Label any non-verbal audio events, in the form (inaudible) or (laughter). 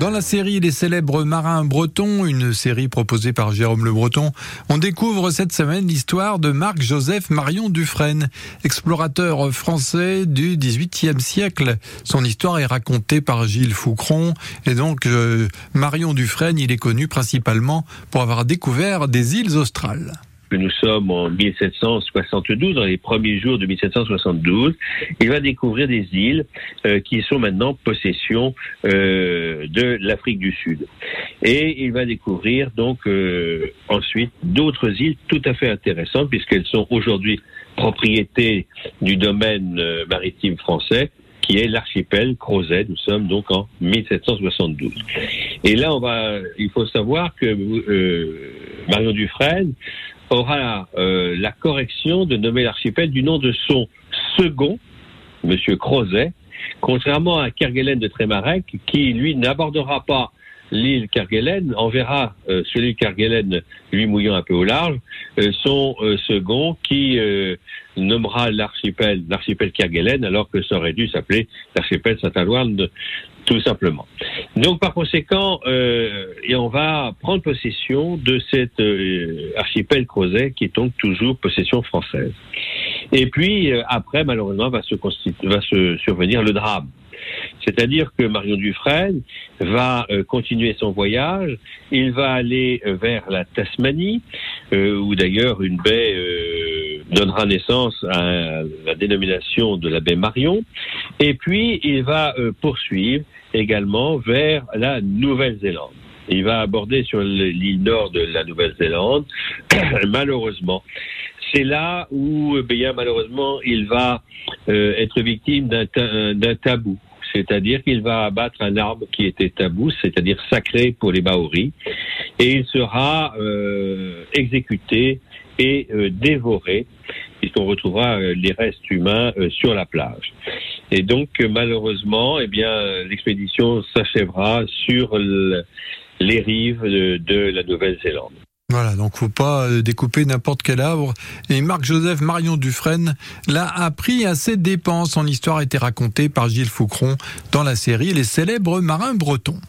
Dans la série Les célèbres marins bretons, une série proposée par Jérôme Le Breton, on découvre cette semaine l'histoire de Marc-Joseph Marion Dufresne, explorateur français du XVIIIe siècle. Son histoire est racontée par Gilles Foucron et donc euh, Marion Dufresne, il est connu principalement pour avoir découvert des îles australes nous sommes en 1772, dans les premiers jours de 1772, il va découvrir des îles euh, qui sont maintenant possession euh, de l'Afrique du Sud. Et il va découvrir donc euh, ensuite d'autres îles tout à fait intéressantes puisqu'elles sont aujourd'hui propriété du domaine maritime français qui est l'archipel Crozet. Nous sommes donc en 1772. Et là, on va, il faut savoir que Marion Dufresne aura euh, la correction de nommer l'archipel du nom de son second, Monsieur Crozet, contrairement à Kerguelen de Trémarec, qui lui n'abordera pas l'île Kerguelen, enverra euh, sur l'île Kerguelen, lui mouillant un peu au large, euh, son euh, second qui nommera l'archipel l'archipel Kerguelen, alors que ça aurait dû s'appeler l'archipel Saint-Aloine tout simplement. Donc par conséquent, et on va prendre possession de cet archipel Crozet qui est donc toujours possession française. Et puis après, malheureusement, va se, va se survenir le drame. C'est-à-dire que Marion Dufresne va euh, continuer son voyage, il va aller euh, vers la Tasmanie, euh, où d'ailleurs une baie donnera naissance à la dénomination de la baie Marion, et puis il va poursuivre également vers la Nouvelle-Zélande. Il va aborder sur l'île nord de la Nouvelle-Zélande, (clears throat) malheureusement. C'est là où, eh bien malheureusement, il va être victime d'un tabou c'est-à-dire qu'il va abattre un arbre qui était tabou, c'est-à-dire sacré pour les Maoris, et il sera euh, exécuté et euh, dévoré, puisqu'on retrouvera euh, les restes humains sur la plage. Et donc, malheureusement, eh bien, l'expédition s'achèvera sur les rives de la Nouvelle-Zélande. Voilà, donc faut pas euh, découper n'importe quel arbre. Et Marc-Joseph Marion Dufresne l'a appris à ses dépenses. Son histoire a été racontée par Gilles Foucron dans la série Les célèbres marins bretons.